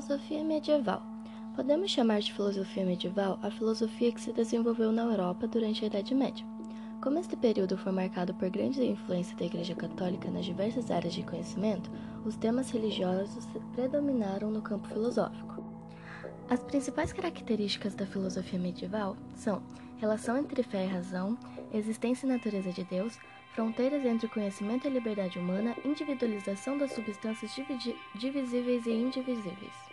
Filosofia medieval. Podemos chamar de filosofia medieval a filosofia que se desenvolveu na Europa durante a Idade Média. Como este período foi marcado por grande influência da Igreja Católica nas diversas áreas de conhecimento, os temas religiosos predominaram no campo filosófico. As principais características da filosofia medieval são relação entre fé e razão, existência e natureza de Deus, fronteiras entre conhecimento e liberdade humana, individualização das substâncias divisíveis e indivisíveis.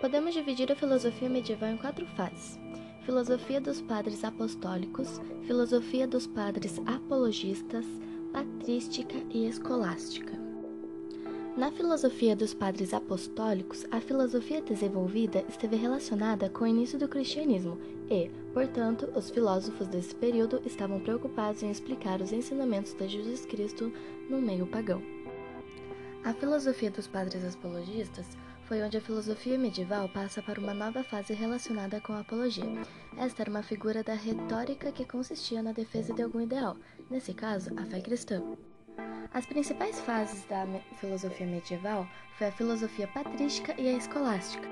Podemos dividir a filosofia medieval em quatro fases: filosofia dos padres apostólicos, filosofia dos padres apologistas, patrística e escolástica. Na filosofia dos padres apostólicos, a filosofia desenvolvida esteve relacionada com o início do cristianismo e, portanto, os filósofos desse período estavam preocupados em explicar os ensinamentos de Jesus Cristo no meio pagão. A filosofia dos padres apologistas foi onde a filosofia medieval passa para uma nova fase relacionada com a apologia. Esta era uma figura da retórica que consistia na defesa de algum ideal, nesse caso, a fé cristã. As principais fases da filosofia medieval foi a filosofia patrística e a escolástica.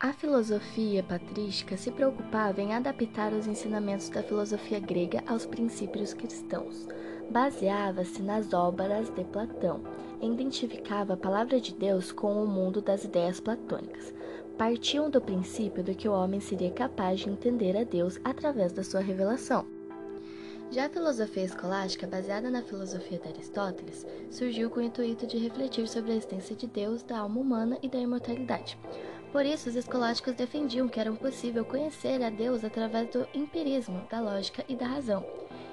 A filosofia patrística se preocupava em adaptar os ensinamentos da filosofia grega aos princípios cristãos. Baseava-se nas obras de Platão identificava a palavra de Deus com o mundo das ideias platônicas. Partiam do princípio de que o homem seria capaz de entender a Deus através da sua revelação. Já a filosofia escolástica, baseada na filosofia de Aristóteles, surgiu com o intuito de refletir sobre a existência de Deus, da alma humana e da imortalidade. Por isso, os escolásticos defendiam que era possível conhecer a Deus através do empirismo, da lógica e da razão.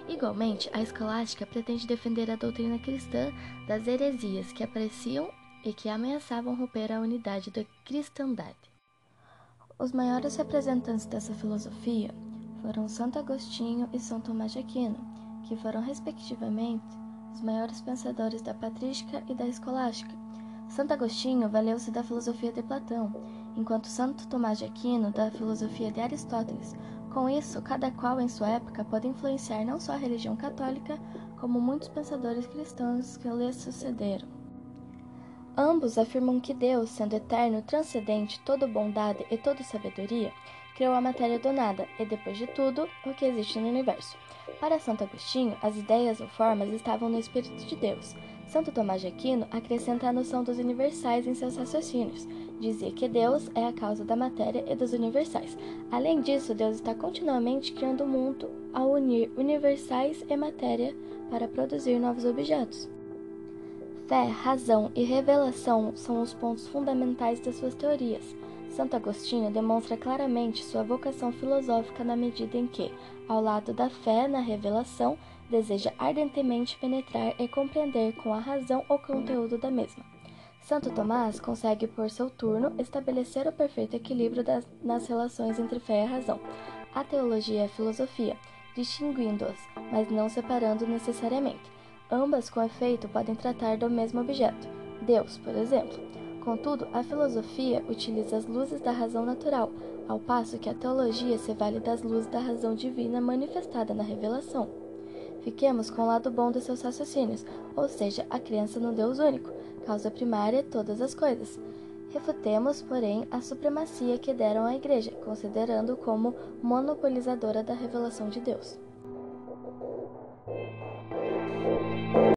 Igualmente, a escolástica pretende defender a doutrina cristã das heresias que apareciam e que ameaçavam romper a unidade da cristandade. Os maiores representantes dessa filosofia foram Santo Agostinho e São Tomás de Aquino, que foram, respectivamente, os maiores pensadores da patrística e da escolástica. Santo Agostinho valeu-se da filosofia de Platão, enquanto Santo Tomás de Aquino da filosofia de Aristóteles. Com isso, cada qual em sua época pode influenciar não só a religião católica, como muitos pensadores cristãos que lhes sucederam. Ambos afirmam que Deus, sendo eterno, transcendente, toda bondade e toda sabedoria, criou a matéria do nada e, depois de tudo, o que existe no universo. Para Santo Agostinho, as ideias ou formas estavam no Espírito de Deus. Santo Tomás de Aquino acrescenta a noção dos universais em seus raciocínios. Dizia que Deus é a causa da matéria e dos universais. Além disso, Deus está continuamente criando o mundo ao unir universais e matéria para produzir novos objetos. Fé, razão e revelação são os pontos fundamentais das suas teorias. Santo Agostinho demonstra claramente sua vocação filosófica na medida em que, ao lado da fé na revelação, deseja ardentemente penetrar e compreender com a razão o conteúdo da mesma. Santo Tomás consegue, por seu turno, estabelecer o perfeito equilíbrio das, nas relações entre fé e razão, a teologia e a filosofia, distinguindo-as, mas não separando necessariamente. Ambas, com efeito, podem tratar do mesmo objeto, Deus, por exemplo. Contudo, a filosofia utiliza as luzes da razão natural, ao passo que a teologia se vale das luzes da razão divina manifestada na revelação. Fiquemos com o lado bom de seus raciocínios, ou seja, a crença no Deus único, causa primária de todas as coisas. Refutemos, porém, a supremacia que deram à Igreja, considerando como monopolizadora da revelação de Deus.